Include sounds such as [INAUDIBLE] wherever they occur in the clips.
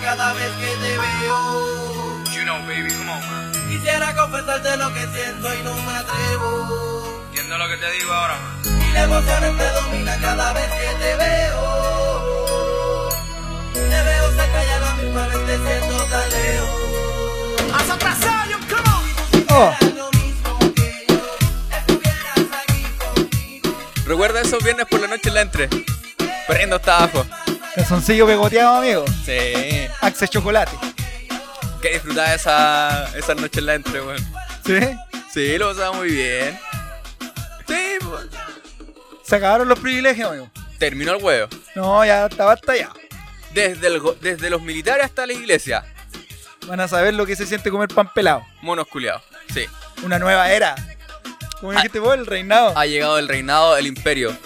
cada vez que te veo. You know, baby, come on, man. Quisiera confesarte lo que siento y no me atrevo. ¿Entiendes lo que te digo ahora, man? Y la emoción me domina cada vez que te veo. Te veo cerca y a la misma vez te siento tan lejos. Oh, yo, estuvieras aquí conmigo. Recuerda esos viernes por la noche en la entre. Prendo hasta abajo. Calzoncillo pegoteado, amigo. Sí. Axe chocolate. Que disfrutaba esa, esa noche en la entre, weón. ¿Sí? Sí, lo pasaba muy bien. Sí, pues. Se acabaron los privilegios, amigo. Terminó el huevo. No, ya estaba hasta allá. Desde, el go- desde los militares hasta la iglesia. Van a saber lo que se siente comer pan pelado. Monos culiados. Sí. Una nueva era. Como dijiste vos, el reinado. Ha llegado el reinado, el imperio.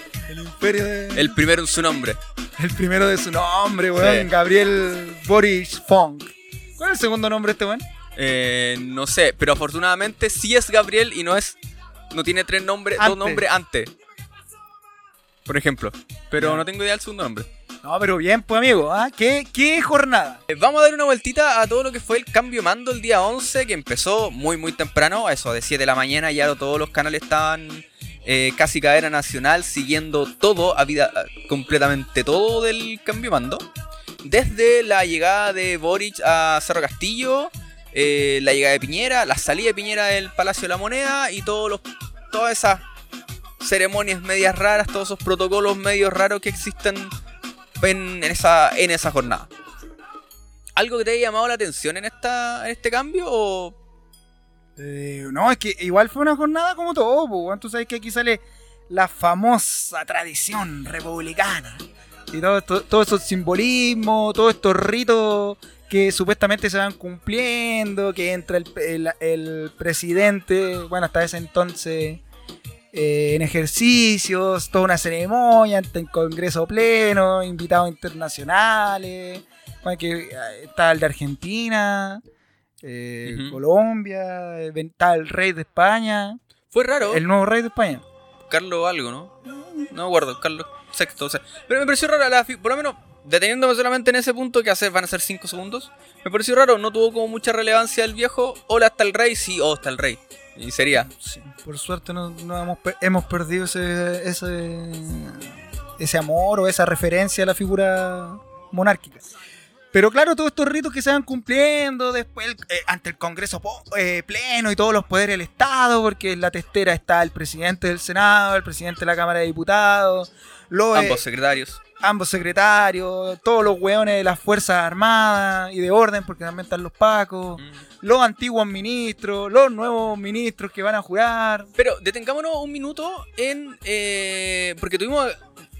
El imperio de... El primero en su nombre. El primero de su nombre, weón. Sí. Gabriel Boris Fong. ¿Cuál es el segundo nombre de este weón? Eh, no sé, pero afortunadamente sí es Gabriel y no es. No tiene tres nombres, dos nombres antes. Por ejemplo. Pero no tengo idea del segundo nombre. No, pero bien, pues, amigo. ¿ah? ¿Qué, ¿Qué jornada? Eh, Vamos a dar una vueltita a todo lo que fue el cambio de mando el día 11, que empezó muy, muy temprano, a eso de 7 de la mañana, ya todos los canales estaban eh, casi cadena nacional, siguiendo todo, a vida, completamente todo del cambio mando. Desde la llegada de Boric a Cerro Castillo, eh, la llegada de Piñera, la salida de Piñera del Palacio de la Moneda y todos los, todas esas ceremonias medias raras, todos esos protocolos medios raros que existen en, esa, en esa jornada. ¿Algo que te haya llamado la atención en, esta, en este cambio? Eh, no, es que igual fue una jornada como todo, pues. Tú sabes que aquí sale la famosa tradición republicana. Y todo, esto- todo esos simbolismos, todos estos ritos que supuestamente se van cumpliendo, que entra el, el- el presidente, bueno, hasta ese entonces, eh, en ejercicios, toda una ceremonia, ante el Congreso pleno, invitados internacionales, bueno, que eh, está el de Argentina, eh. Colombia, eh, está el rey de España, Fue raro. el nuevo rey de España. Carlos algo, ¿no? No me acuerdo, Carlos VI, o sea. Pero me pareció raro, la por lo menos deteniéndome solamente en ese punto, que hacer, van a ser 5 segundos. Me pareció raro, no tuvo como mucha relevancia el viejo. Hola, hasta el rey, sí, oh, está el rey. Y sería. Sí, por suerte no, no hemos, per- hemos perdido ese, ese, ese amor o esa referencia a la figura monárquica. Pero claro, todos estos ritos que se van cumpliendo después el- eh, ante el Congreso eh, pleno y todos los poderes del Estado, porque en la testera está el presidente del Senado, el presidente de la Cámara de Diputados, los, eh, Ambos secretarios. ambos secretarios, todos los hueones de las Fuerzas Armadas y de orden, porque también están los pacos, Mm. los antiguos ministros, los nuevos ministros que van a jugar. Pero detengámonos un minuto en. eh, porque tuvimos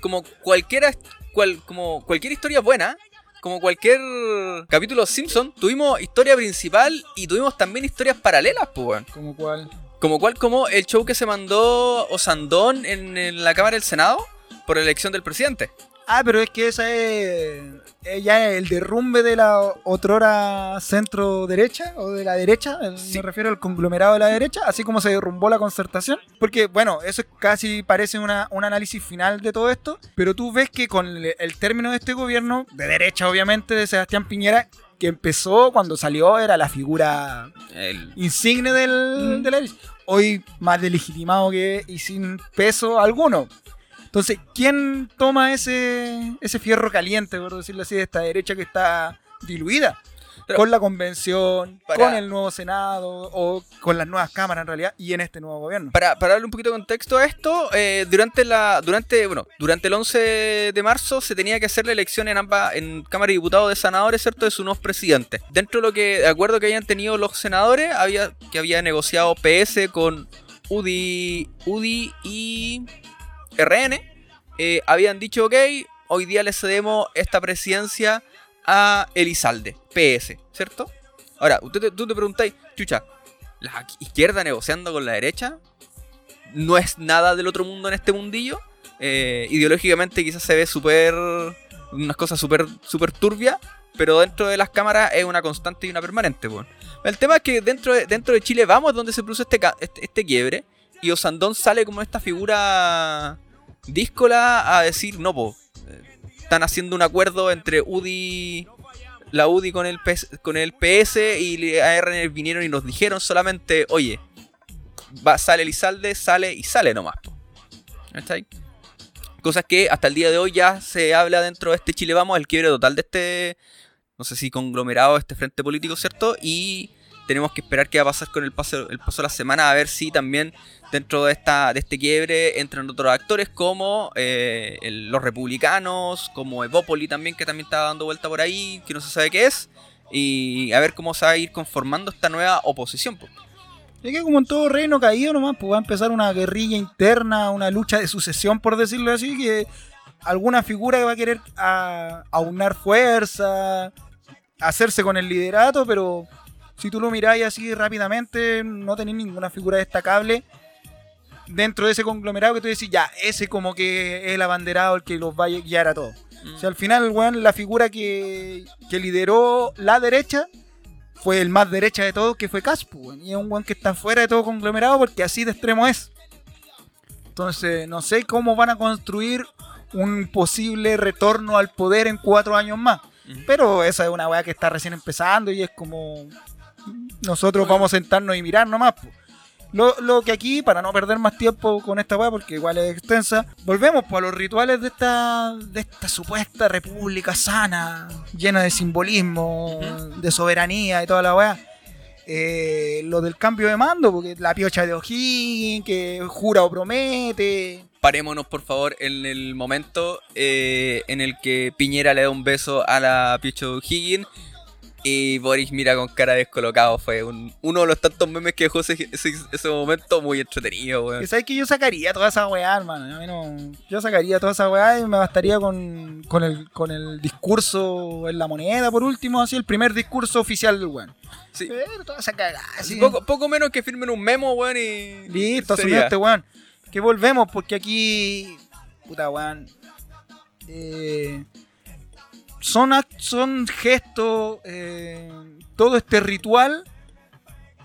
como cualquiera. Cual, como cualquier historia buena. Como cualquier capítulo Simpson, tuvimos historia principal y tuvimos también historias paralelas, pues, weón. Como cual. Como cual, como el show que se mandó Osandón en, en la Cámara del Senado por elección del presidente. Ah, pero es que esa es, es ya el derrumbe de la otrora centro derecha o de la derecha, el- Sí. me refiero al conglomerado de la derecha, así como se derrumbó la concertación. Porque, bueno, eso es casi parece una, un análisis final de todo esto, pero tú ves que con el, el término de este gobierno, de derecha obviamente, de Sebastián Piñera, que empezó cuando salió, era la figura El- insigne del, Mm. de la derecha. Hoy más delegitimado que y sin peso alguno. Entonces, ¿quién toma ese, ese fierro caliente, por decirlo así, de esta derecha que está diluida? Pero- con la convención, Para- con el nuevo Senado o con las nuevas cámaras en realidad y en este nuevo gobierno. Para, para darle un poquito de contexto a esto, eh, durante la durante bueno durante el 11 de marzo se tenía que hacer la elección en ambas en Cámara de Diputados de senadores, cierto, de sus nuevos presidentes. Dentro de lo que de acuerdo que habían tenido los senadores, había que había negociado PS con UDI, UDI y RN, eh, habían dicho ok, hoy día le cedemos esta presidencia a Elizalde, PS, ¿cierto? Ahora, usted te- tú te preguntáis, chucha, la izquierda negociando con la derecha no es nada del otro mundo en este mundillo. Eh, ideológicamente quizás se ve súper. unas cosas súper super turbias, pero dentro de las cámaras es una constante y una permanente. weón. El tema es que dentro de, dentro de Chile vamos donde se produce este, este, este quiebre y Osandón sale como esta figura díscola a decir, no, po, están haciendo un acuerdo entre UDI, la UDI con el PS, con el PS y ARN vinieron y nos dijeron solamente, oye, va, sale Elizalde, sale y sale nomás. po. ¿Cachai? Cosas que hasta el día de hoy ya se habla dentro de este Chile Vamos, el quiebre total de este, no sé si conglomerado, este frente político, ¿cierto? Y tenemos que esperar qué va a pasar con el paso, el paso de la semana, a ver si también dentro de, esta, de este quiebre entran otros actores como eh, los republicanos, como Evópoli también, que también estaba dando vuelta por ahí, que no se sabe qué es, y a ver cómo se va a ir conformando esta nueva oposición. po. Es que como en todo reino caído nomás, pues va a empezar una guerrilla interna, una lucha de sucesión, por decirlo así, que alguna figura que va a querer a- aunar fuerza, hacerse con el liderato, pero si tú lo miráis así rápidamente, no tenéis ninguna figura destacable dentro de ese conglomerado que tú decís, ya, ese como que es el abanderado el que los va a guiar a todos. O sea, al final, weón, la figura que, que lideró la derecha fue el más derecha de todos, que fue Caspu. Y es un weón que está fuera de todo conglomerado porque así de extremo es. Entonces, no sé cómo van a construir un posible retorno al poder en cuatro años más. Ujú. Pero esa es una weá que está recién empezando y es como. Nosotros vamos a sentarnos y mirar nomás. po. Lo, lo que aquí, para no perder más tiempo con esta weá, porque igual es extensa, volvemos pues, a los rituales de esta, de esta supuesta república sana, llena de simbolismo, de soberanía y toda la weá. Eh, lo del cambio de mando, porque la piocha de O'Higgins, que jura o promete. Parémonos, por favor, en el momento eh, en el que Piñera le da un beso a la Picho Higgins y Boris mira con cara descolocado. Fue un- uno de los tantos memes que dejó ese, ese- ese momento muy entretenido, weón. Que sabes que yo sacaría toda esa weá, hermano. A mí no- yo sacaría toda esa weá y me bastaría con, con, el, con el discurso en la moneda, por último, así el primer discurso oficial del weón. Sí. Pero toda esa cagada, así. Poco, poco menos que firmen un memo, weón, y. Listo, asumió este weón. Que volvemos, porque aquí. Puta weón. eh, son, son gestos. eh, todo este ritual.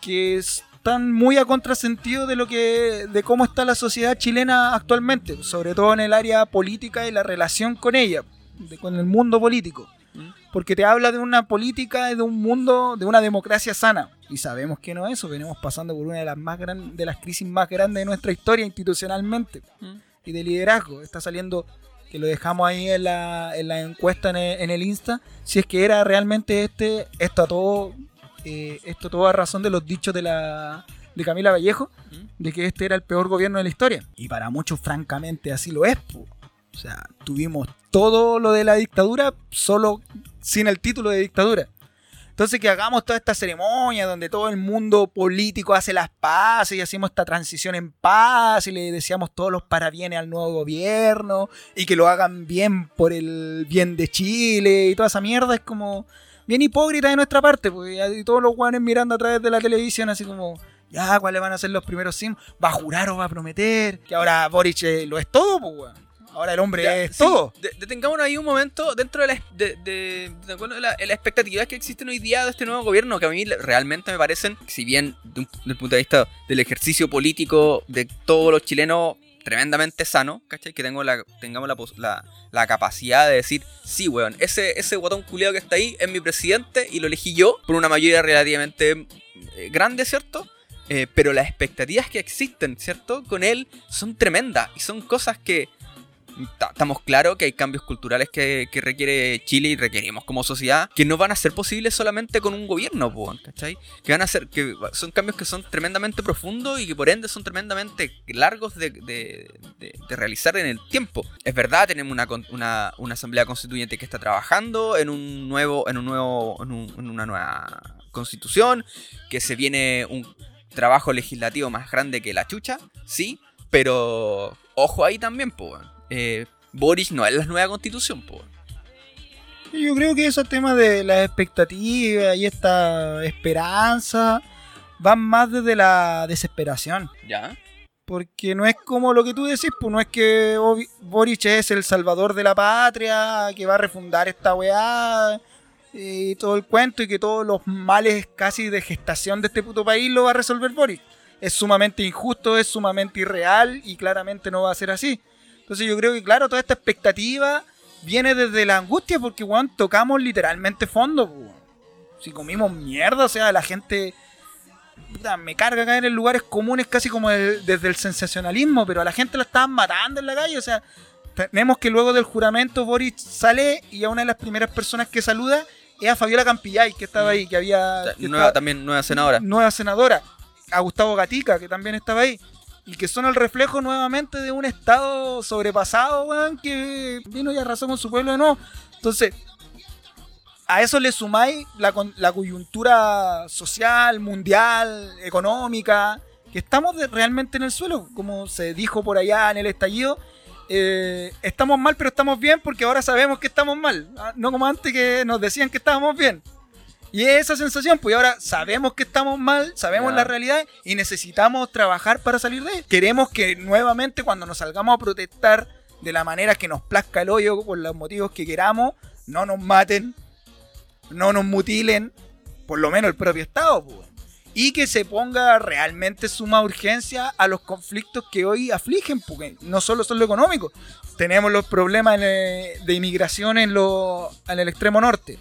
Que están muy a contrasentido de lo que. de cómo está la sociedad chilena actualmente. Sobre todo en el área política y la relación con ella. de- con el mundo político. ¿Mm? Porque te habla de una política y de un mundo, de una democracia sana. Y sabemos que no es eso. Venimos pasando por una de las más gran- de las crisis más grandes de nuestra historia institucionalmente ¿Mm? y de liderazgo. Está saliendo, que lo dejamos ahí en la, en la encuesta en el, en el Insta, si es que era realmente este, esto a todo, eh, esto todo a razón de los dichos de la de Camila Vallejo, de que este era el peor gobierno de la historia. Y para muchos, francamente, así lo es. po. O sea, tuvimos todo lo de la dictadura, solo sin el título de dictadura. Entonces que hagamos toda esta ceremonia donde todo el mundo político hace las paces y hacemos esta transición en paz y le deseamos todos los parabienes al nuevo gobierno y que lo hagan bien por el bien de Chile y toda esa mierda es como bien hipócrita de nuestra parte, porque todos los guanes mirando a través de la televisión así como ya, ¿cuáles van a ser los primeros sim? ¿Va a jurar o va a prometer? Que ahora Boric eh, lo es todo, pues, weón. Ahora el hombre Ya, es sí, todo. de- detengámonos ahí un momento dentro de la, de, de- de la, la expectativa que existen hoy día de este nuevo gobierno, que a mí realmente me parecen, si bien un- desde el punto de vista del ejercicio político de todos los chilenos, tremendamente sano, ¿cachai? Que tengo la, tengamos la, la, la capacidad de decir, sí, weón, ese, ese guatón culiado que está ahí es mi presidente y lo elegí yo por una mayoría relativamente eh, grande, ¿cierto? Eh, pero las expectativas que existen, ¿cierto? Con él son tremendas y son cosas que estamos claros que hay cambios culturales que, requiere Chile y requerimos como sociedad que no van a ser posibles solamente con un gobierno, ¿cachai? Que van a ser, que son cambios que son tremendamente profundos y que por ende son tremendamente largos de, de- de- realizar en el tiempo. Es verdad, tenemos una, una, asamblea constituyente que está trabajando en un nuevo, en un nuevo, en, en una nueva constitución, que se viene un trabajo legislativo más grande que la chucha, sí, pero ojo ahí también, po. Eh, Boris no es la nueva constitución, po. Yo creo que esos temas de las expectativas y esta esperanza van más desde la desesperación. ¿Ya? Porque no es como lo que tú decís, pues no es que Boric es el salvador de la patria, que va a refundar esta weá y todo el cuento y que todos los males casi de gestación de este puto país lo va a resolver Boric. Es sumamente injusto, es sumamente irreal y claramente no va a ser así. Entonces yo creo que claro, toda esta expectativa viene desde la angustia porque, weón, tocamos literalmente fondo, weón. Si comimos mierda, o sea, la gente... puta, me carga caer en lugares comunes casi como el- desde el sensacionalismo, pero a la gente la estaban matando en la calle, o sea, tenemos que luego del juramento Boric sale y a una de las primeras personas que saluda es a Fabiola Campillay, que estaba ahí, que había... que Nueva, estaba- también nueva senadora. nueva senadora, a Gustavo Gatica, que también estaba ahí, y que son el reflejo nuevamente de un estado sobrepasado, weón, que vino y arrasó con su pueblo de nuevo. Entonces, a eso le sumáis la, coyuntura social, mundial, económica, que estamos realmente en el suelo, como se dijo por allá en el estallido. eh, estamos mal, pero estamos bien porque ahora sabemos que estamos mal. ah, No como antes que nos decían que estábamos bien. Y es esa sensación, pues ahora sabemos que estamos mal, sabemos la realidad y necesitamos trabajar para salir de ahí. Queremos que nuevamente cuando nos salgamos a protestar de la manera que nos plazca el hoyo, por los motivos que queramos, no nos maten, no nos mutilen, por lo menos el propio Estado, pues. Y que se ponga realmente suma urgencia a los conflictos que hoy afligen, porque no solo son lo económico. Tenemos los problemas eh, de inmigración en, lo, en el extremo norte.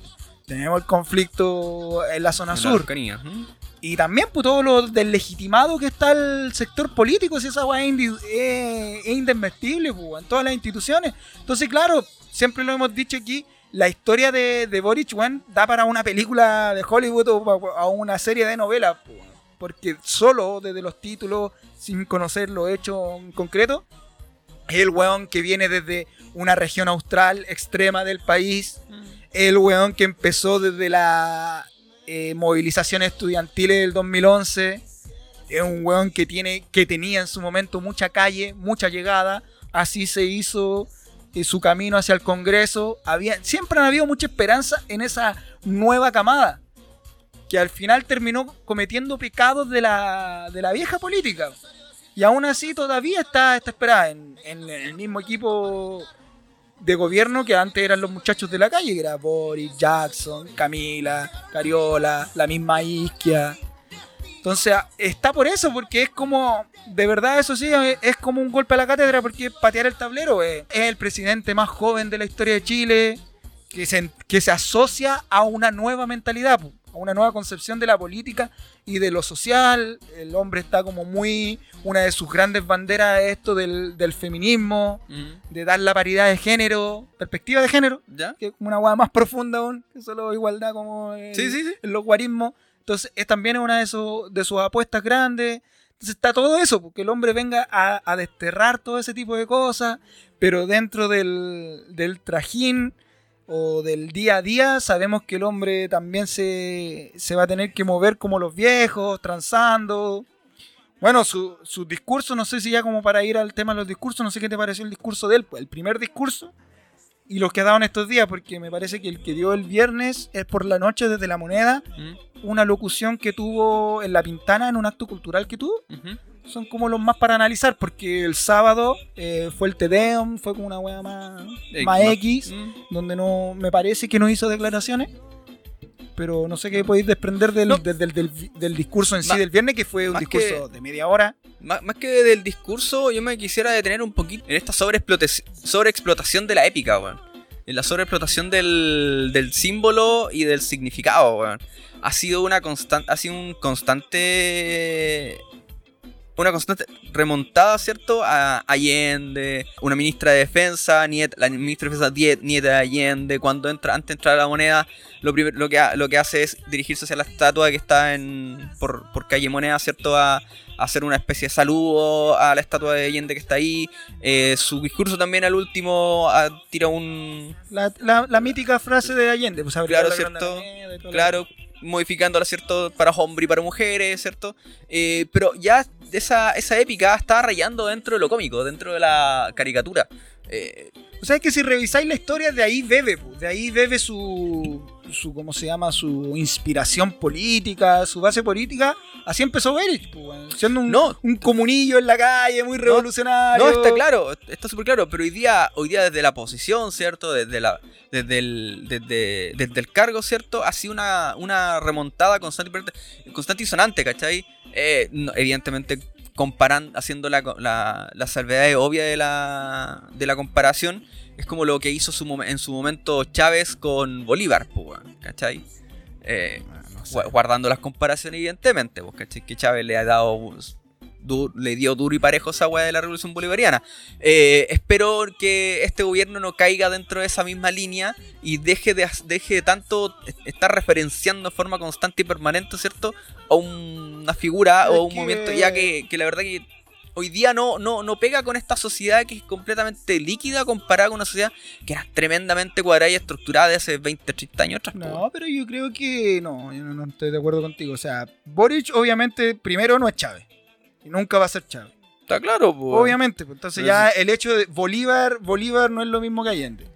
Tenemos el conflicto en la zona En la sur. Araucanía, ¿mm? Y también pues, todo lo deslegitimado que está el sector político, si esa weá es, es- es indesmestible pues, en todas las instituciones. Entonces, claro, siempre lo hemos dicho aquí, la historia de, de Boric weón, da para una película de Hollywood o a una serie de novelas. pues, porque solo desde los títulos, sin conocer los hechos en concreto, es el weón que viene desde una región austral extrema del país, el weón que empezó desde la eh, movilización estudiantil del 2011. Es un weón que, tiene, que tenía en su momento mucha calle, mucha llegada. Así se hizo eh, su camino hacia el Congreso. Había, siempre han habido mucha esperanza en esa nueva camada. Que al final terminó cometiendo pecados de la, de la vieja política. Y aún así todavía está, está esperada en, en el mismo equipo de gobierno que antes eran los muchachos de la calle, que era Boris, Jackson, Camila, Cariola, la misma Isquia. Entonces está por eso, porque es como, de verdad eso sí, es es como un golpe a la cátedra, porque es patear el tablero. eh. Es el presidente más joven de la historia de Chile, que se, que se asocia a una nueva mentalidad, a una nueva concepción de la política y de lo social. El hombre está como muy, una de sus grandes banderas es esto del, del feminismo, de dar la paridad de género, perspectiva de género, ¿Ya? que es como una hueá más profunda aún, que solo igualdad como en, Sí, sí, sí. guarismos. Entonces, es también una de, sus de sus apuestas grandes. Entonces está todo eso, porque el hombre venga a, a desterrar todo ese tipo de cosas, pero dentro del, del trajín o del día a día sabemos que el hombre también se, se va a tener que mover como los viejos, transando. Bueno, su, su discurso, no sé si ya como para ir al tema de los discursos, no sé qué te pareció el discurso de él, pues el primer discurso y los que ha dado en estos días, porque me parece que el que dio el viernes es por la noche desde la moneda, ¿Mm? una locución que tuvo en La Pintana en un acto cultural que tuvo. Son como los más para analizar, porque el sábado eh, fue el Tedeum, fue como una wea más, Eh, más X, ¿Mm? donde no me parece que no hizo declaraciones. Pero no sé qué podéis desprender del, No. del, del- del- discurso en sí del viernes, que fue un discurso que- de media hora. Más, más que del discurso, yo me quisiera detener un poquito en esta sobreexplotación de la épica, weón. En la sobreexplotación del, del símbolo y del significado, weón. Ha sido una constante. Ha sido un constante. Una constante remontada, ¿cierto? A Allende, una ministra de defensa, niet- la ministra de defensa die- nieta de Allende, cuando entra, antes de entrar a la moneda, lo, primer- lo, que, lo que hace es dirigirse hacia la estatua que está en, por, por calle Moneda, ¿cierto? A, hacer una especie de saludo a la estatua de Allende que está ahí. Eh, su discurso también al último tira un... La, la- la mítica frase de Allende, pues Claro, la cierto. Claro, modificándola, ¿cierto? Para hombres y para mujeres, ¿cierto? Eh, pero ya esa, esa épica está rayando dentro de lo cómico, dentro de la caricatura. Eh, O sea, es que si revisáis la historia, de ahí bebe, de ahí bebe su, su, ¿cómo se llama? Su inspiración política, su base política. Así empezó Beric, pu, weón, siendo un, No. un comunillo en la calle, muy revolucionario. No, está claro, está súper claro, pero hoy día, hoy día desde la posición, ¿cierto? Desde, la, desde, el, desde, desde el cargo, ¿cierto? Ha sido una, una remontada constante, constante y sonante, ¿cachai? Eh, no, evidentemente comparando, haciendo la, la, la salvedad obvia de la, de la comparación, es como lo que hizo su en su momento Chávez con Bolívar, pues, ¿cachai? Eh, No sé. gua- guardando las comparaciones, evidentemente, pues, ¿cachai? Que Chávez le ha dado. le dio duro y parejo esa weá de la revolución bolivariana. Eh, espero que este gobierno no caiga dentro de esa misma línea y deje de, deje de tanto est- estar referenciando de forma constante y permanente, ¿cierto? A una figura Es o un que- movimiento, ya que, que la verdad que hoy día no, no, no pega con esta sociedad que es completamente líquida comparada con una sociedad que era tremendamente cuadrada y estructurada de hace 20, 30 años atrás. No, pero yo creo que no, yo no, no estoy de acuerdo contigo. O sea, Boric obviamente primero no es Chávez. Y nunca va a ser Chávez. Está claro, po. Obviamente. pues, Entonces ya el hecho de Bolívar, Bolívar no es lo mismo que Allende.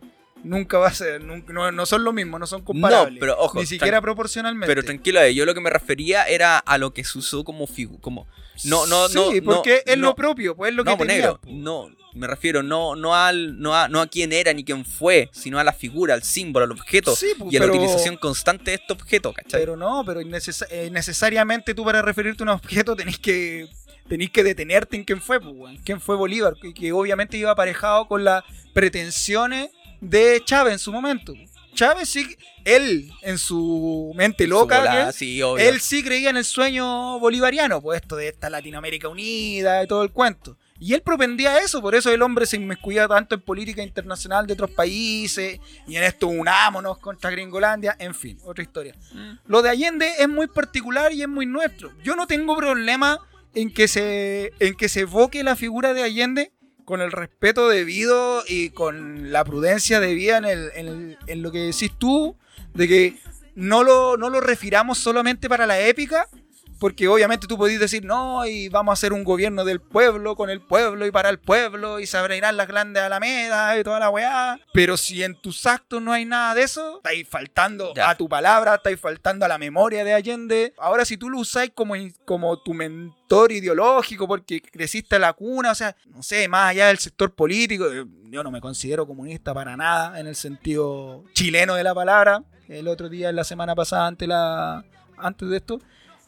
Nunca va a ser, nunca- no, no son lo mismo, no son comparables. No, pero ojo, Ni siquiera proporcionalmente. Pero tranquilo, eh, yo lo que me refería era a lo que se usó como figu como no no no Sí, no, porque es lo propio, pues es lo que no, pues, tenía, negro, pues. no, me refiero no no al no a, no a quién era ni quién fue, sino a la figura, al símbolo, al objeto Sí, pues, y a la utilización constante de este objeto, ¿cachai? Pero no, pero eh, necesariamente tú para referirte a un objeto tenés que tenés que detenerte en quién fue, pues, quién fue Bolívar, que, que obviamente iba aparejado con las pretensiones de Chávez en su momento. Chávez sí, él en su mente Su loca, sí, él sí creía en el sueño bolivariano, pues esto de esta Latinoamérica unida y todo el cuento. Y él propendía eso, por eso el hombre se inmiscuía tanto en política internacional de otros países y en esto unámonos contra Gringolandia, en fin, otra historia. Mm. Lo de Allende es muy particular y es muy nuestro. Yo no tengo problema en que se, en que se evoque la figura de Allende con el respeto debido y con la prudencia debida en, el, en, lo que decís tú, de que no lo, no lo refiramos solamente para la épica, porque obviamente tú podés decir, no, y vamos a hacer un gobierno del pueblo, con el pueblo y para el pueblo, y se abrirán las grandes alamedas y toda la weá. Pero si en tus actos no hay nada de eso, estáis faltando Ya. a tu palabra, estáis faltando a la memoria de Allende. Ahora, si tú lo usáis como, como tu mentor ideológico, porque creciste en la cuna, o sea, no sé, más allá del sector político, eh, yo no me considero comunista para nada, en el sentido chileno de la palabra. El otro día, la semana pasada, antes, la, antes de esto,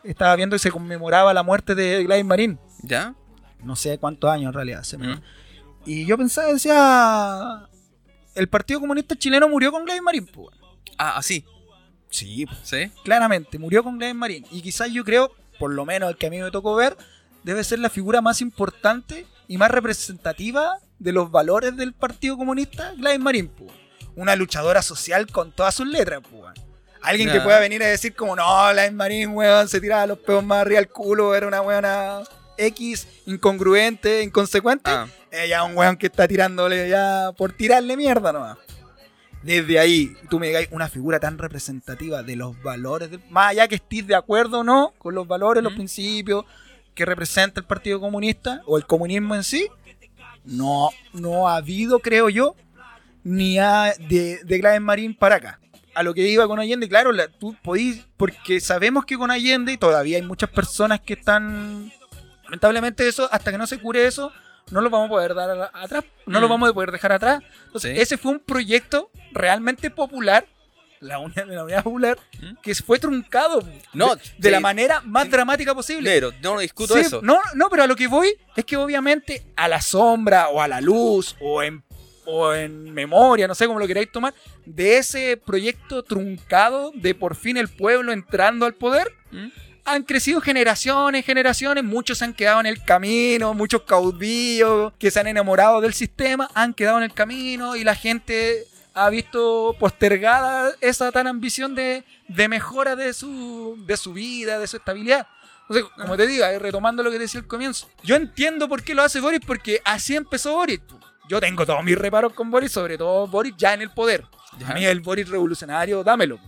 estaba viendo que se conmemoraba la muerte de Gladys Marín. ¿Ya? No sé cuántos años en realidad. se me- Mm. Y yo pensaba, decía, el Partido Comunista Chileno murió con Gladys Marín. pues. Ah, así. Sí, pues, ¿Sí? claramente, murió con Gladys Marín. Y quizás yo creo, por lo menos el que a mí me tocó ver, debe ser la figura más importante y más representativa de los valores del Partido Comunista, Gladys Marín. pues. Una luchadora social con todas sus letras. pues. Alguien que pueda venir a decir como, no, Gladys Marín, weón, se tiraba los peos más arriba al culo, era una weona X, incongruente, inconsecuente. Ah, Ella es un weón que está tirándole ya por tirarle mierda nomás. Desde ahí, tú me digáis una figura tan representativa de los valores, del- más allá que estés de acuerdo o no con los valores, los principios que representa el Partido Comunista o el comunismo en sí, no, no ha habido, creo yo, ni ha de, de Gladys Marín para acá. A lo que iba con Allende, claro, la- tú podís, porque sabemos que con Allende y todavía hay muchas personas que están, lamentablemente eso, hasta que no se cure eso, no lo vamos a poder dar a- atrás, no lo Mm. vamos a poder dejar atrás. Entonces, Sí. ese fue un proyecto realmente popular, la unidad, la unidad popular, ¿Mm? que fue truncado No, de, de la manera más dramática posible. yo no discuto Sí, eso. No, no, pero a lo que voy es que obviamente a la sombra o a la luz o en, o en memoria, no sé cómo lo queráis tomar, de ese proyecto truncado de por fin el pueblo entrando al poder, ¿Mm? han crecido generaciones, generaciones, muchos se han quedado en el camino, muchos caudillos que se han enamorado del sistema han quedado en el camino y la gente ha visto postergada esa tan ambición de, de mejora de su, de su vida, de su estabilidad. Entonces, como te digo, retomando lo que decía al comienzo, yo entiendo por qué lo hace Boris, porque así empezó Boris. Yo tengo todos mis reparos con Boris, sobre todo Boris ya en el poder. Ya. A mí el Boris revolucionario, dámelo.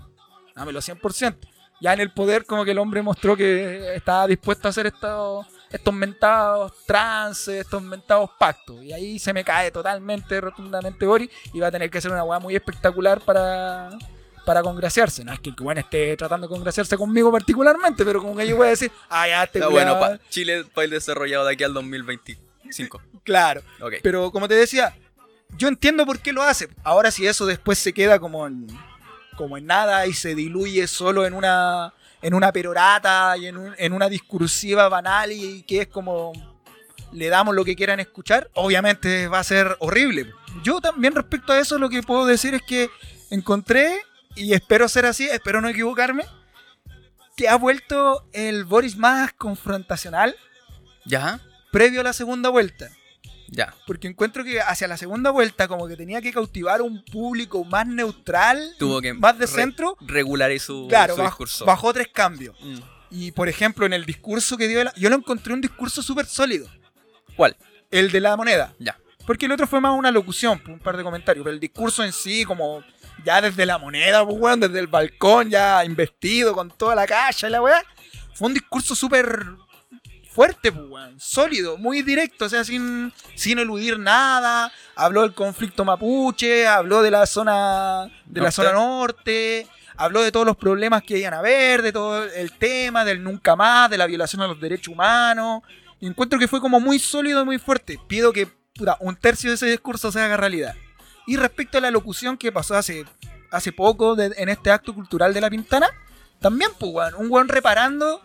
Dámelo 100%. Ya en el poder como que el hombre mostró que estaba dispuesto a hacer estos, estos mentados trances, estos mentados pactos. Y ahí se me cae totalmente, rotundamente Boris. Y va a tener que hacer una weá muy espectacular para, para congraciarse. No es que el bueno esté tratando de congraciarse conmigo particularmente, pero como que yo voy a decir, ah, ya te Está bueno, pa- Chile país desarrollado de aquí al 2025. [LAUGHS] Claro. Pero como te decía, yo entiendo por qué lo hace. Ahora si eso después se queda como en, como en nada y se diluye solo en una en una perorata y en, un- en una discursiva banal y que es como le damos lo que quieran escuchar, obviamente va a ser horrible. Yo también respecto a eso lo que puedo decir es que encontré, y espero ser así, espero no equivocarme, que ha vuelto el Boris más confrontacional ¿Ya? Previo a la segunda vuelta. Ya. Porque encuentro que hacia la segunda vuelta como que tenía que cautivar a un público más neutral, Tuvo que más de re- centro. regular su, Claro, su discurso. bajó tres cambios. Mm. Y por ejemplo, en el discurso que dio, él- yo lo encontré un discurso súper sólido. ¿Cuál? El de la moneda. Ya. Porque el otro fue más una locución, un par de comentarios. Pero el discurso en sí, como ya desde la moneda, pues, weón, desde el balcón, ya investido con toda la calle y la weá, fue un discurso súper fuerte, pues, weón, sólido, muy directo, o sea, sin, sin eludir nada. Habló del conflicto mapuche, habló de la zona de la Norte. zona norte, habló de todos los problemas que iban a haber, de todo el tema, del nunca más, de la violación a los derechos humanos. Y encuentro que fue como muy sólido y muy fuerte. Pido que puta, un tercio de ese discurso se haga realidad. Y respecto a la locución que pasó hace, hace poco de- en este acto cultural de La Pintana, también, pues, weón, un weón reparando.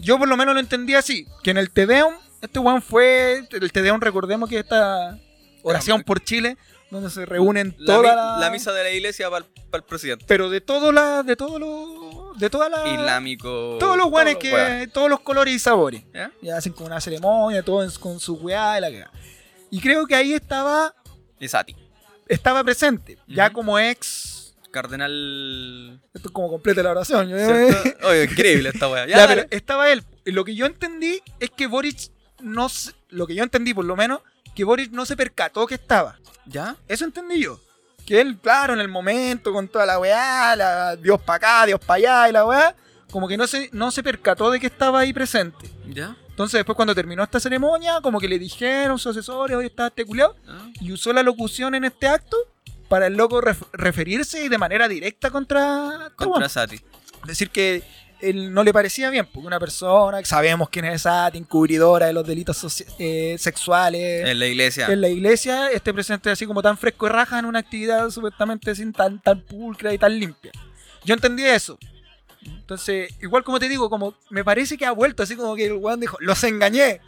Yo por lo menos lo entendí así, que en el Tedeum, este weón fue, el Tedeum recordemos que esta oración por Chile, donde se reúnen La, toda la, la misa de la iglesia para el presidente. Pero de todo la, de todo lo, de toda la... Islámico. Todos los guanes todos que, los weas. todos los colores y sabores. ¿Ya? Hacen como una ceremonia, todo con su weá y la que Y creo que ahí estaba, Y Sati. estaba presente, ya Ujú. como ex... Cardenal. Esto es como completa la oración. ¿cierto? [LAUGHS] Oye, increíble esta wea. Ya, pero estaba él. Lo que yo entendí es que Boric no se- lo que yo entendí por lo menos, que Boric no se percató que estaba. ¿Ya? Eso entendí yo. Que él, claro, en el momento, con toda la weá, la, Dios para acá, Dios para allá y la weá, como que no se, no se percató de que estaba ahí presente. ¿Ya? Entonces después cuando terminó esta ceremonia, como que le dijeron sus asesores, hoy está este culiao, Ah. y usó la locución en este acto para el loco ref- referirse y de manera directa contra, este Contra. Sati. Decir que él no le parecía bien, porque una persona, que sabemos quién es esa encubridora de los delitos eh, sexuales En la iglesia. en la iglesia, esté presente así como tan fresco y raja en una actividad supuestamente sin tan, tan pulcra y tan limpia. Yo entendí eso. Entonces, igual como te digo, como me parece que ha vuelto, así como que el weón dijo, los engañé,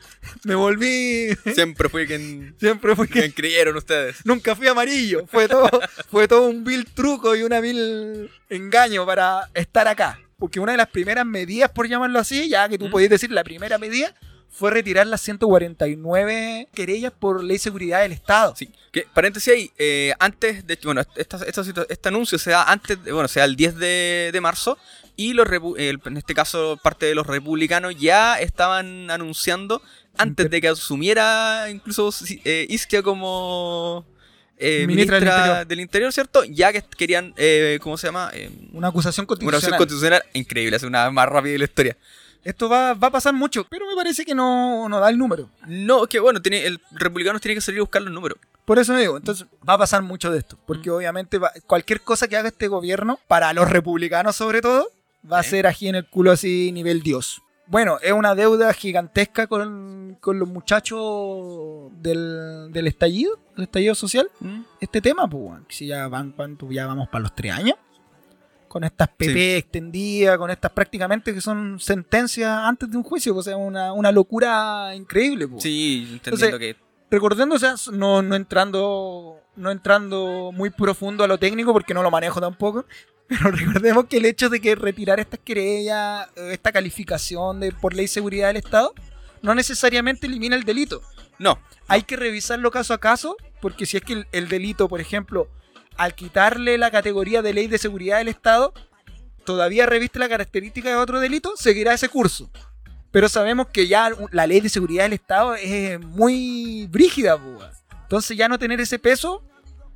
me volví, Siempre fue quien, [LAUGHS] siempre fui quien creyeron ustedes. nunca fui amarillo, fue todo, fue todo un vil truco y una vil engaño para estar acá. Porque una de las primeras medidas, por llamarlo así, ya que tú ¿Mm? podías decir la primera medida, fue retirar las 149 querellas por ley de seguridad del Estado. Sí. Que, paréntesis ahí, eh, antes de bueno, esta, esta este anuncio se da antes, de, bueno, se da el 10 de, de marzo y los en este caso parte de los republicanos ya estaban anunciando antes de que asumiera incluso eh, Isquia como eh, Ministra ministra, del del, Interior. ¿cierto? Ya que querían, eh, ¿cómo se llama? Eh, Una acusación una constitucional. acción constitucional increíble, es una más rápida de la historia. Esto va, va a pasar mucho, pero me parece que no, no da el número. No, que bueno, tiene, el republicano tiene que salir a buscar los números. Por eso digo, entonces va a pasar mucho de esto. Porque obviamente va- cualquier cosa que haga este gobierno, para los republicanos sobre todo, va a ser aquí en el culo así nivel Dios. Bueno, es una deuda gigantesca con, con los muchachos del, del estallido, del estallido social. Este tema, pues, si ya van, ¿cuánto? ya vamos para los tres años. Con estas PP Sí. extendidas, con estas prácticamente que son sentencias antes de un juicio, pues, o sea, una, una locura increíble. pues. Sí, entendiendo Entonces, que recordando, o sea, no, no entrando no entrando muy profundo a lo técnico porque no lo manejo tampoco, [LAUGHS] pero recordemos que el hecho de que retirar estas querellas, eh, esta calificación de por ley de seguridad del Estado, no necesariamente elimina el delito. no, Hay que revisarlo caso a caso, porque si es que el, el delito, por ejemplo, al quitarle la categoría de ley de seguridad del Estado, todavía reviste la característica de otro delito, seguirá ese curso. Pero sabemos que ya la ley de seguridad del Estado es muy brígida, weón. entonces ya no tener ese peso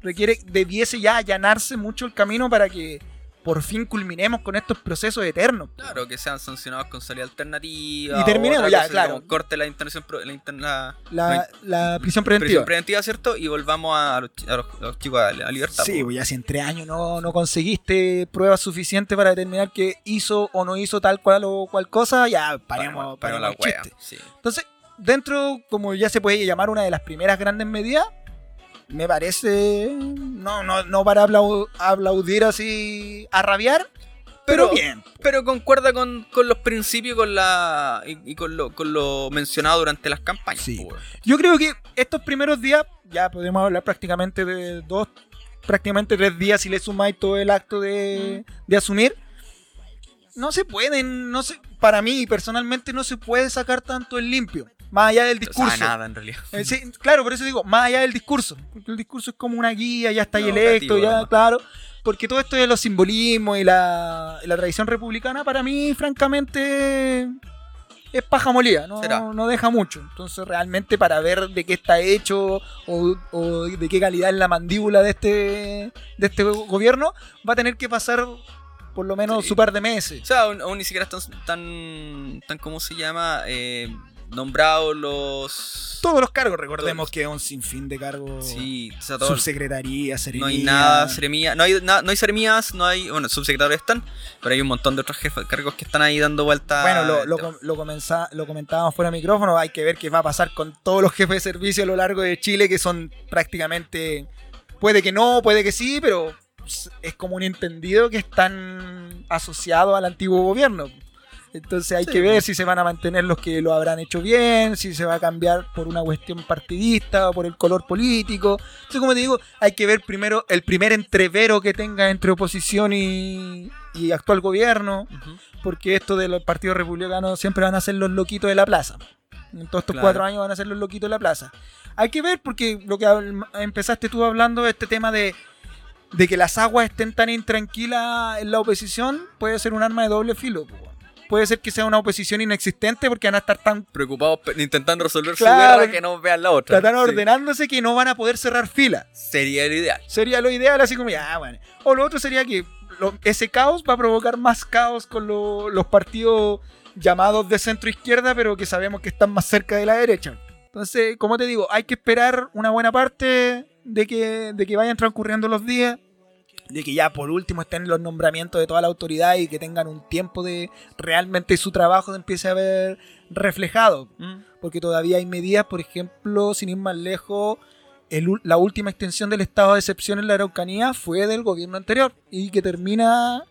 requiere, debiese ya allanarse mucho el camino para que por fin culminemos con estos procesos eternos. Claro, que sean sancionados con salida alternativa. Y terminemos ya, claro. corte la internación, la, inter- la- La, la prisión prisión preventiva. preventiva, ¿cierto? Y volvamos a los, chi- a los- a los chicos a libertad. Sí, pues ya si en tres años no, no conseguiste pruebas suficientes para determinar que hizo o no hizo tal cual o cual cosa, ya paremos, Paremos- paremos paremos la el wea, chiste. sí. Entonces, dentro, como ya se puede llamar una de las primeras grandes medidas, me parece, no, no, no para aplau- aplaudir así a rabiar, pero, Pero- bien. Pero concuerda con, con los principios y con, la, y, y con, lo, con lo mencionado durante las campañas. Sí. weón. Yo creo que estos primeros días, ya podemos hablar prácticamente de dos, prácticamente tres días si le sumáis todo el acto de, de asumir. No se pueden, no se, para mí personalmente no se puede sacar tanto el limpio, más allá del discurso. nada en realidad. Eh, sí, claro, por eso digo, más allá del discurso. Porque el discurso es como una guía, ya está No, electo, ya, además. claro. Porque todo esto de los simbolismos y la, la tradición republicana, para mí, francamente, es paja molida, no, no deja mucho. Entonces, realmente, para ver de qué está hecho o, o de qué calidad es la mandíbula de este, de este gobierno, va a tener que pasar por lo menos Sí. su par de meses. O sea, aún, aún ni siquiera están tan, tan ¿cómo se llama? Eh, nombrados los... Todos los cargos, recordemos Todos. que es un sinfín de cargos. Sí, o sea, Subsecretaría, no serenía. hay nada, seremía, no hay, na- no hay seremías, no hay, bueno, subsecretarios están, pero hay un montón de otros jefes, cargos que están ahí dando vuelta. Bueno, lo, lo, tema. com- lo, comentábamos fuera de micrófono, hay que ver qué va a pasar con todos los jefes de servicio a lo largo de Chile, que son prácticamente, puede que no, puede que sí, pero es como un entendido que están asociados al antiguo gobierno. Entonces hay Sí, que ver si se van a mantener los que lo habrán hecho bien, si se va a cambiar por una cuestión partidista o por el color político. Entonces, como te digo, hay que ver primero el primer entrevero que tenga entre oposición y, y actual gobierno porque esto de los partidos republicanos siempre van a ser los loquitos de la plaza. En todos estos Claro. cuatro años van a ser los loquitos de la plaza. Hay que ver, porque lo que empezaste tú hablando, este tema de, de que las aguas estén tan intranquilas en la oposición, puede ser un arma de doble filo. Puede ser que sea una oposición inexistente porque van a estar tan, Preocupados intentando resolver Claro. su guerra que no vean la otra. Sí. ordenándose que no van a poder cerrar filas. Sería el ideal. Sería lo ideal, así como ya, bueno. O lo otro sería que lo- ese caos va a provocar más caos con lo- los partidos llamados de centro izquierda, pero que sabemos que están más cerca de la derecha. Entonces, como te digo, hay que esperar una buena parte de que, de que vayan transcurriendo los días, de que ya por último estén los nombramientos de toda la autoridad y que tengan un tiempo de realmente su trabajo de empiece a ver reflejado porque todavía hay medidas, por ejemplo, sin ir más lejos, el la última extensión del estado de excepción en la Araucanía fue del gobierno anterior y que termina,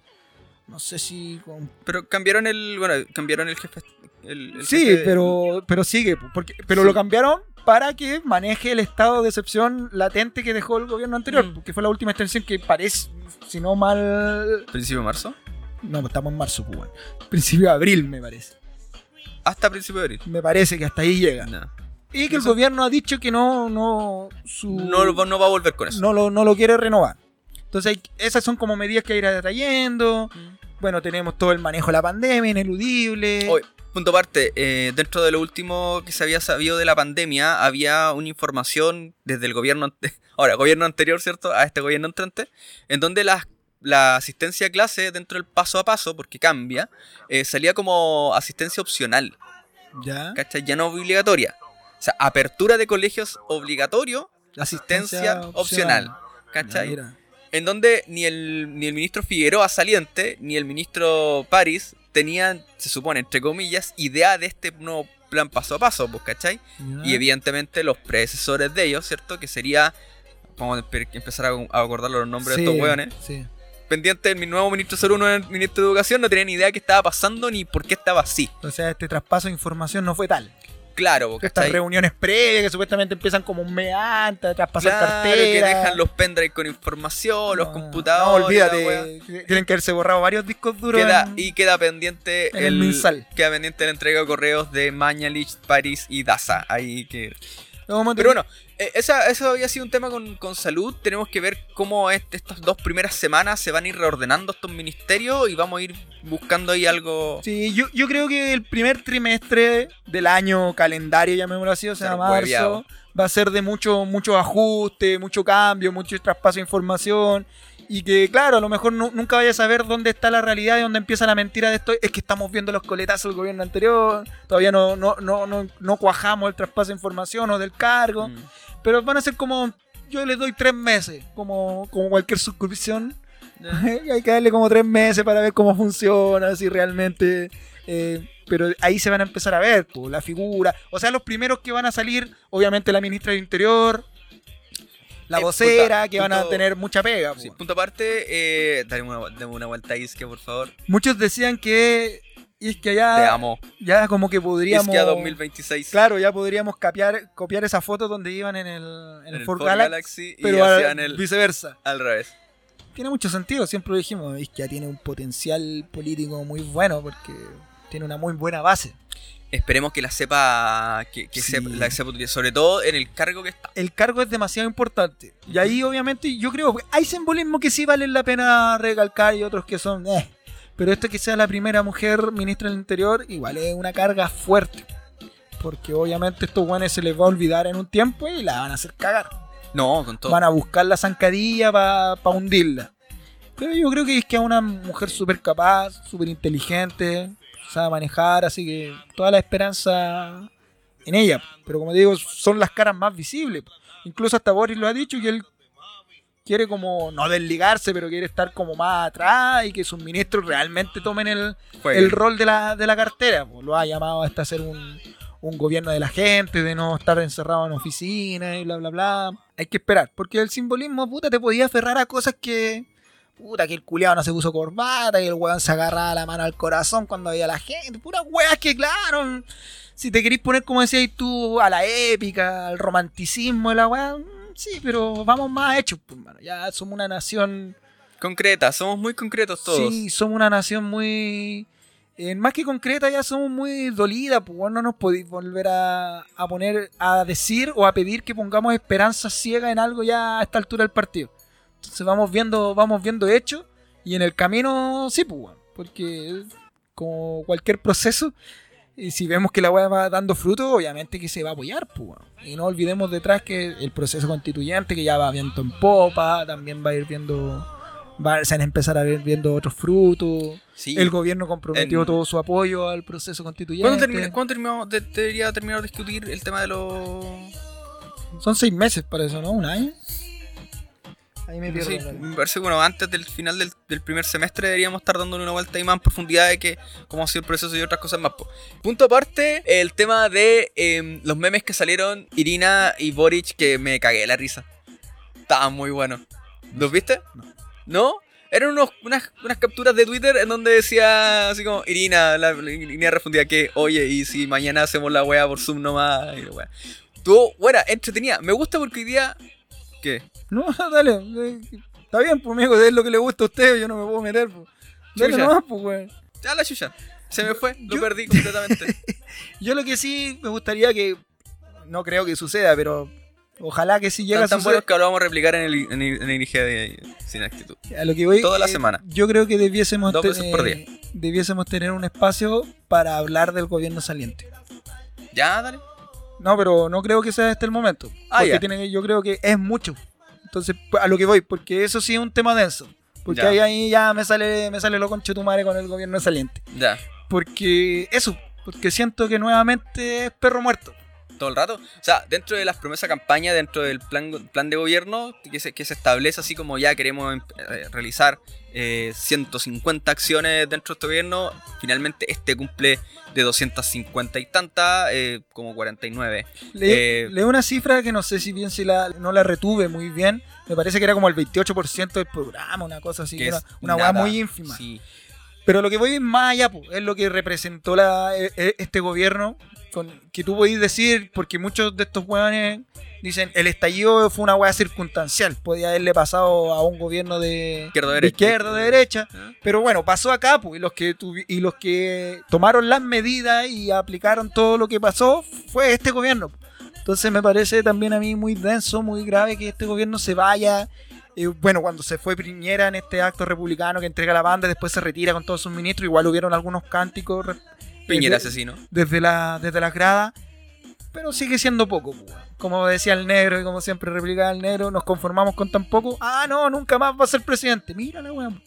no sé si con... Pero cambiaron el. Bueno, cambiaron el jefe. el- el Sí, jefe- pero, pero sigue, porque, pero Sí. lo cambiaron para que maneje el estado de excepción latente que dejó el gobierno anterior, Mm. porque fue la última extensión que parece, si no mal... Principio de marzo. No, estamos en marzo, pues, bueno. Principio de abril, me parece. Hasta principio de abril. Me parece que hasta ahí llega. No. Y que el Eso- gobierno ha dicho que no, no, su... No, no va a volver con eso. no lo, no lo quiere renovar. Entonces, hay- esas son como medidas que irá trayendo. Bueno, tenemos todo el manejo de la pandemia, ineludible. Oye, punto aparte, eh, dentro de lo último que se había sabido de la pandemia, había una información desde el gobierno, [LAUGHS] ahora, gobierno anterior, ¿cierto? A este gobierno entrante, en donde las- la asistencia a clase dentro del paso a paso, porque cambia, eh, salía como asistencia opcional, ya. ¿cachai? Ya no obligatoria. O sea, apertura de colegios obligatorio, asistencia opcional, ¿cachai? Ya, mira. En donde ni el, ni el ministro Figueroa saliente, ni el ministro París tenían, se supone, entre comillas, idea de este nuevo plan paso a paso, pues, ¿cachai? Y evidentemente los predecesores de ellos, ¿cierto? Que sería, vamos a empe- empezar a, acordar los nombres de estos hueones. sí. Pendiente, mi nuevo ministro de Salud, nuevo ministro de Educación, no tenía ni idea qué estaba pasando ni por qué estaba así. O sea, este traspaso de información no fue tal. Claro, pues, Estas reuniones previas que supuestamente empiezan como un mes antes, Claro, cartera. que dejan los pendrive con información, los No, computadores. No, olvídate. Tienen que haberse borrado varios discos duros. Queda, en- y queda pendiente en el Minsal. queda pendiente la entrega de correos de Mañalich, París y Daza. Ahí que. No, Pero bueno, eh, esa, eso había sido un tema con, con salud. Tenemos que ver cómo este- estas dos primeras semanas se van a ir reordenando estos ministerios y vamos a ir buscando ahí algo. Sí, yo, yo creo que el primer trimestre del año calendario, llamémoslo así, o sea, marzo, va a ser de mucho, mucho ajuste, mucho cambio, mucho traspaso de información. Y que, claro, a lo mejor nu- nunca vayas a saber dónde está la realidad y dónde empieza la mentira de esto. Es que estamos viendo los coletazos del gobierno anterior, todavía no, no, no, no, no cuajamos el traspaso de información o del cargo. Mm. Pero van a ser como, yo les doy tres meses, como, como cualquier suscripción. [LAUGHS] Hay que darle como tres meses para ver cómo funciona, si realmente. eh, pero ahí se van a empezar a ver po, la figura. O sea, los primeros que van a salir, obviamente la ministra del Interior. La Eh, vocera, que van a tener mucha pega. Sí, punto aparte, eh, dale una, dame una vuelta a Isquia, por favor. Muchos decían que es que ya, Te amo. ya como que podríamos... Isquia 2026. Claro, ya podríamos copiar, copiar esa foto donde iban en el, en En el Ford Ford Galaxy, Galaxy y pero al- hacían el- viceversa. Al revés. Tiene mucho sentido, siempre lo dijimos, ya tiene un potencial político muy bueno porque tiene una muy buena base. Esperemos que la sepa, que, que Sí. sepa- la sepa utilizar, sobre todo en el cargo que está. El cargo es demasiado importante. Y ahí obviamente yo creo, hay simbolismo que sí valen la pena recalcar y otros que son... eh. Pero esto que sea la primera mujer ministra del Interior igual es una carga fuerte. Porque obviamente estos guanes se les va a olvidar en un tiempo y la van a hacer cagar. No, con todo. van a buscar la zancadilla para hundirla. Pero yo creo que es que es una mujer súper capaz, súper inteligente, sabe manejar, así que toda la esperanza en ella. Pero como digo, son las caras más visibles. Incluso hasta Boris lo ha dicho que él quiere como, no desligarse, pero quiere estar como más atrás y que sus ministros realmente tomen el, el rol de la, de la cartera. pues, Lo ha llamado hasta ser un, un gobierno de la gente, de no estar encerrado en oficinas y bla, bla, bla. Hay que esperar, porque el simbolismo, puta, te podía aferrar a cosas que... Puta, que el culiado no se puso corbata, que el weón se agarraba la mano al corazón cuando veía a la gente. Puras weas que, claro, si te querís poner, como decías tú, a la épica, al romanticismo de la wea, mm, sí, pero vamos más hechos, pues, mano. Ya somos una nación Concreta, somos muy concretos todos. Sí, somos una nación muy. eh, más que concreta, ya somos muy dolida, pues bueno, no nos podéis volver a, a poner, a decir o a pedir que pongamos esperanza ciega en algo ya a esta altura del partido. Entonces vamos viendo, vamos viendo hechos y en el camino, sí, pues bueno, porque como cualquier proceso, y si vemos que la weá va dando fruto, obviamente que se va a apoyar, pues. Y no olvidemos detrás que el proceso constituyente, que ya va viento en popa, también va a ir viendo va, se van a empezar a ver viendo otros frutos. Sí. El gobierno comprometió En- todo su apoyo al proceso constituyente. ¿Cuándo, termina- cuándo terminamos de- debería terminar de discutir el tema de los... Son seis meses para eso, ¿no? ¿Un año? Ahí me pierdo. Sí, me parece que bueno, antes del final del, del primer semestre deberíamos estar dándole una vuelta y más en profundidad de que cómo ha sido el proceso y otras cosas más. po. Punto aparte, el tema de em, los memes que salieron Irina y Boric que me cagué la risa. Estaban muy buenos. ¿Los viste? No. ¿No? Eran unos, unas, unas capturas de Twitter en donde decía así como Irina, la, Irina respondía que, oye, y si mañana hacemos la wea por Zoom nomás, y la wea. Estuvo buena, entretenida. Me gusta porque hoy día. ¿Qué? No, [LAUGHS] dale. Está bien, pues, amigo, es lo que le gusta a usted, yo no me puedo meter, pues. Dale Chucha. nomás, pues, weón. Ya la chucha. Se me fue, lo Yo- perdí [LAUGHS] completamente. Yo lo que sí me gustaría que. No creo que suceda, pero. Ojalá que sí llegue a Están tan suceder. buenos que ahora vamos a replicar en el, en el, en el IG de Sin Actitud. A lo que voy, Toda la eh, semana. Yo creo que debiésemos, Dos veces te- por día. eh, debiésemos tener un espacio para hablar del gobierno saliente. Ya, dale. No, pero no creo que sea este el momento. Ah, porque ya. tiene, yo creo que es mucho. Entonces, a lo que voy, porque eso sí es un tema denso. Porque Ya. ahí, ahí ya me sale, me sale lo concho tu madre con el gobierno saliente. Ya. Porque eso, porque siento que nuevamente es perro muerto. Todo el rato. O sea, dentro de las promesas campaña, dentro del plan, plan de gobierno, que se, que se establece así como ya queremos em- eh, realizar eh, 150 acciones dentro de este gobierno, finalmente este cumple de 250 y tantas, eh, como 49. Le, Eh, leo una cifra que no sé si bien si la, no la retuve muy bien. Me parece que era como el 28% del programa, una cosa así. que Una, es una nada. muy ínfima. Sí. Pero lo que voy es más allá, po, es lo que representó la, e- e- este gobierno. Con, que tú podís decir, porque muchos de estos weones dicen el estallido fue una weá circunstancial. Podía haberle pasado a un gobierno de Izquierda, de derecha. izquierda, de derecha. ¿Ah? Pero bueno, pasó acá, pues, y los que tuvi- y los que tomaron las medidas y aplicaron todo lo que pasó fue este gobierno. Entonces me parece también a mí muy denso, muy grave que este gobierno se vaya. Eh, bueno, cuando se fue Piñera en este acto republicano que entrega la banda, después se retira con todos sus ministros, igual hubieron algunos cánticos Piñera desde, asesino. desde, la, desde las gradas, pero sigue siendo poco. pues. Como decía el negro y como siempre replicaba el negro, nos conformamos con tan poco. Ah, no, nunca más va a ser presidente. Mírala, weón.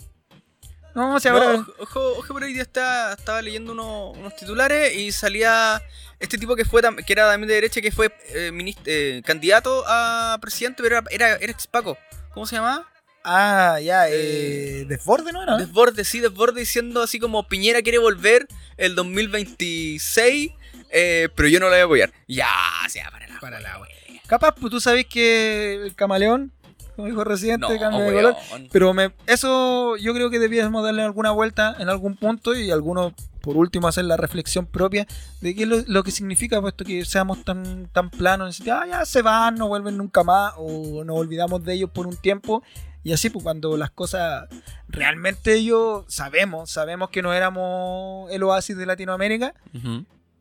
No, si No, ahora... ojo, ojo, pero hoy día está, estaba leyendo uno- unos titulares y salía este tipo que fue que era también de derecha, que fue eh, eh, candidato a presidente, pero era, era, era expaco. ¿Cómo se llamaba? Ah, ya, eh, desborde, ¿no era? Desborde, sí, desborde diciendo así como Piñera quiere volver el 2026, eh, pero yo no lo voy a apoyar. Ya, sea, para la, para la wea. Capaz, pues tú sabes que el camaleón, como dijo Residente, No, cambia de color. Pero me, eso yo creo que debíamos darle alguna vuelta en algún punto y algunos, por último, hacer la reflexión propia de qué es lo, lo que significa puesto que seamos tan, tan planos. Ah, ya se van, no vuelven nunca más o nos olvidamos de ellos por un tiempo. Y así, pues cuando las cosas realmente ellos sabemos, sabemos que no éramos el oasis de Latinoamérica,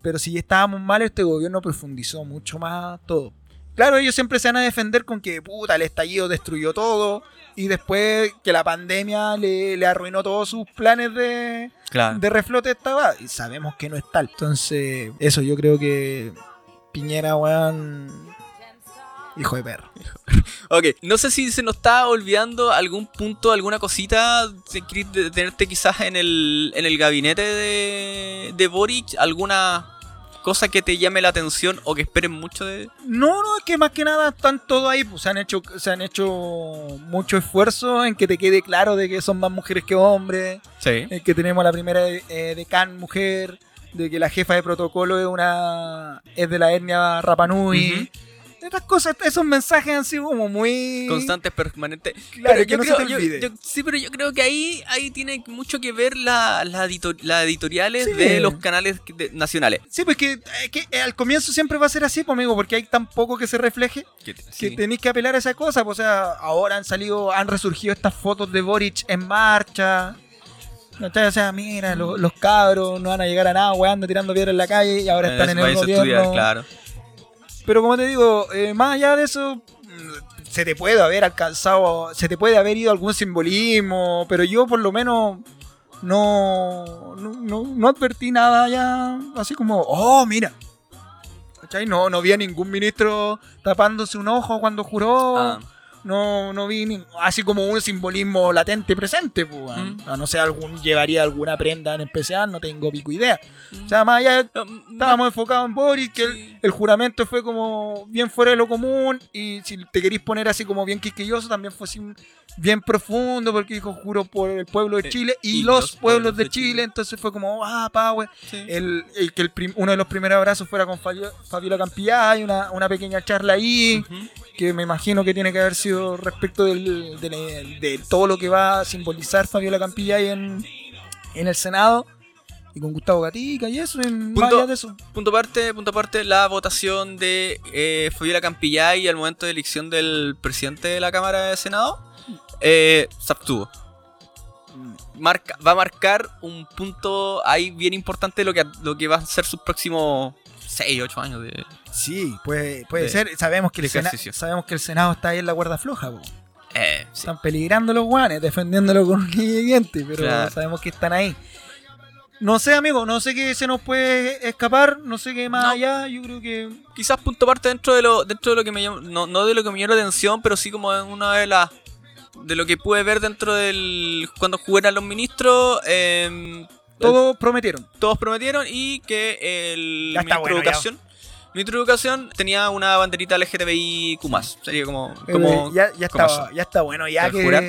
pero si estábamos mal, este gobierno profundizó mucho más todo. Claro, ellos siempre se van a defender con que puta, el estallido destruyó todo y después que la pandemia le, le arruinó todos sus planes de, Claro. de reflote estaba y sabemos que no es tal. Entonces, eso yo creo que Piñera, weón, hijo de perro. [LAUGHS] Ok, no sé si se nos está olvidando algún punto, alguna cosita. De- tenerte quizás en el, en el gabinete de, de Boric, alguna cosa que te llame la atención o que esperen mucho de. No, no, es que más que nada están todos ahí, pues se han hecho, se han hecho mucho esfuerzo en que te quede claro de que son más mujeres que hombres. Sí. eh, que tenemos la primera eh, decán mujer, de que la jefa de protocolo es una es de la etnia Rapanui. Estas cosas, esos mensajes han sido como muy Constantes, permanentes. Claro, Pero que yo no creo- se te yo- olvide. yo- sí, pero yo creo que ahí, ahí tiene mucho que ver la, la edito- las editoriales Sí. de los canales de- nacionales. Sí, pues que, es que al comienzo siempre va a ser así, pues, amigo, porque hay tan poco que se refleje que Sí. tenéis que apelar a esa cosa. Pues, o sea, ahora han salido, han resurgido estas fotos de Boric en marcha. O sea, mira, lo- los cabros no van a llegar a nada, weando, tirando piedras en la calle y ahora están en el gobierno. estudiar, claro. Pero como te digo, eh, más allá de eso, mm, se te puede haber alcanzado, se te puede haber ido algún simbolismo, pero yo por lo menos no, no, no, advertí nada ya, así como, oh, mira. ¿Cachai? No, no vi a ningún ministro tapándose un ojo cuando juró. Ah. No, no vi ni- así como un simbolismo latente presente, pues. Mm. A no ser algún, llevaría alguna prenda en especial, no tengo pico idea. O sea, más allá de estábamos enfocados en Boris, que el, el juramento fue como bien fuera de lo común, y si te queréis poner así como bien quisquilloso, también fue así bien profundo, porque dijo juro por el pueblo de Eh, Chile y, y los, los pueblos pueblos de, de Chile. Chile. entonces fue como, ah, power. Sí. El, el que el prim- uno de los primeros abrazos fuera con Fabio- Fabiola Campillay, una, una pequeña charla ahí. Que me imagino que tiene que haber sido respecto del, de, todo lo que va a simbolizar Fabiola Campillay en, en el Senado. Y con Gustavo Gatica y eso, en Punto- de eso. Punto aparte, punto aparte, la votación de eh, Fabiola Campillay al momento de elección del presidente de la Cámara de Senado eh, se abstuvo. Marca, va a marcar un punto ahí bien importante de lo que, lo que va a ser sus próximos 6, 8 años de... Sí, puede, puede de- ser. Sabemos que, el Sena- sabemos que el Senado está ahí en la cuerda floja. po. Eh, sí. Están peligrando los guanes, defendiéndolo con un diente, pero Claro. sabemos que están ahí. No sé, amigo, no sé qué se nos puede escapar, no sé qué más No. allá. Yo creo que. Quizás punto aparte dentro de lo, dentro de lo que me llamó, no, no de lo que me llamó la atención, pero sí como en una de las de lo que pude ver dentro del cuando jugaron los ministros, eh, Todos prometieron. todos prometieron y que el Ya está ministro bueno, de ya. educación ministro de educación tenía una banderita LGTBIQ sería como, Eh, como ya, ya, como está, ya está bueno, ya ¿Al que, jurar?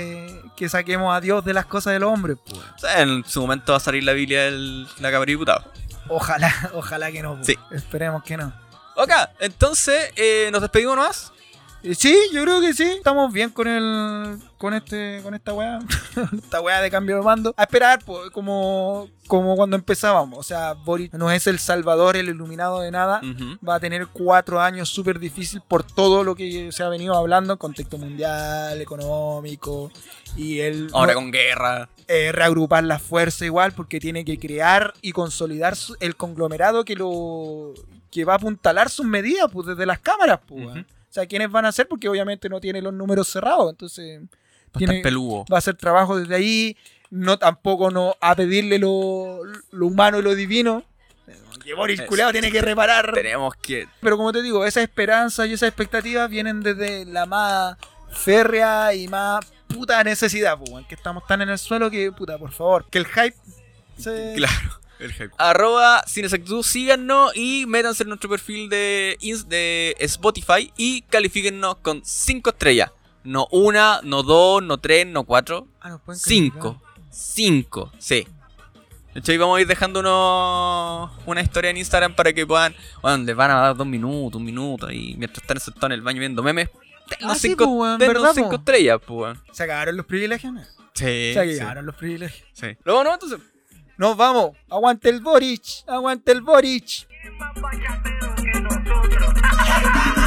que saquemos a Dios de las cosas del hombre. pues. O sea, en su momento va a salir la Biblia de la Cámara de Diputados Ojalá, [LAUGHS] ojalá que no. pues. Sí. Esperemos que no. ok entonces eh, nos despedimos nomás Eh, Sí, yo creo que sí. Estamos bien con el. con este. con esta weá. [LAUGHS] esta weá de cambio de mando. A esperar, pues, como. como cuando empezábamos. O sea, Boris no es el salvador, el iluminado de nada. Va a tener cuatro años súper difícil por todo lo que se ha venido hablando, contexto mundial, económico, y el ahora no- con guerra eh, reagrupar las fuerzas igual, porque tiene que crear y consolidar el conglomerado que lo que va a apuntalar sus medidas pues, desde las cámaras. Pues. O sea, ¿quiénes van a hacer? Porque obviamente no tiene los números cerrados, entonces va a tiene- estar peludo va a hacer trabajo desde ahí, no tampoco no a pedirle lo, lo humano y lo divino. Que Boris culeado tiene que reparar. tenemos que Pero como te digo, esas esperanzas y esas expectativas vienen desde la más férrea y más puta necesidad, pues, que estamos tan en el suelo que, puta, por favor, que el hype se... Claro. Arroba Cinesactu, síganos y métanse en nuestro perfil de, de Spotify y califíquennos con 5 estrellas. No una, no dos, no tres, no cuatro. Ah, nos pueden 5. 5, sí. De hecho, ahí vamos a ir dejando unos, una historia en Instagram para que puedan. Bueno, les van a dar dos minutos, un minuto. Y mientras están sentados en el baño viendo memes, denos Ah, sí, cinco, denos ¿verdad, cinco po? estrellas, pues. Se acabaron los privilegios, ¿no? Sí. Se sí, acabaron los privilegios. sí. Luego, no, entonces. Nos vamos. Aguante el Boric. Aguante el Boric. [LAUGHS]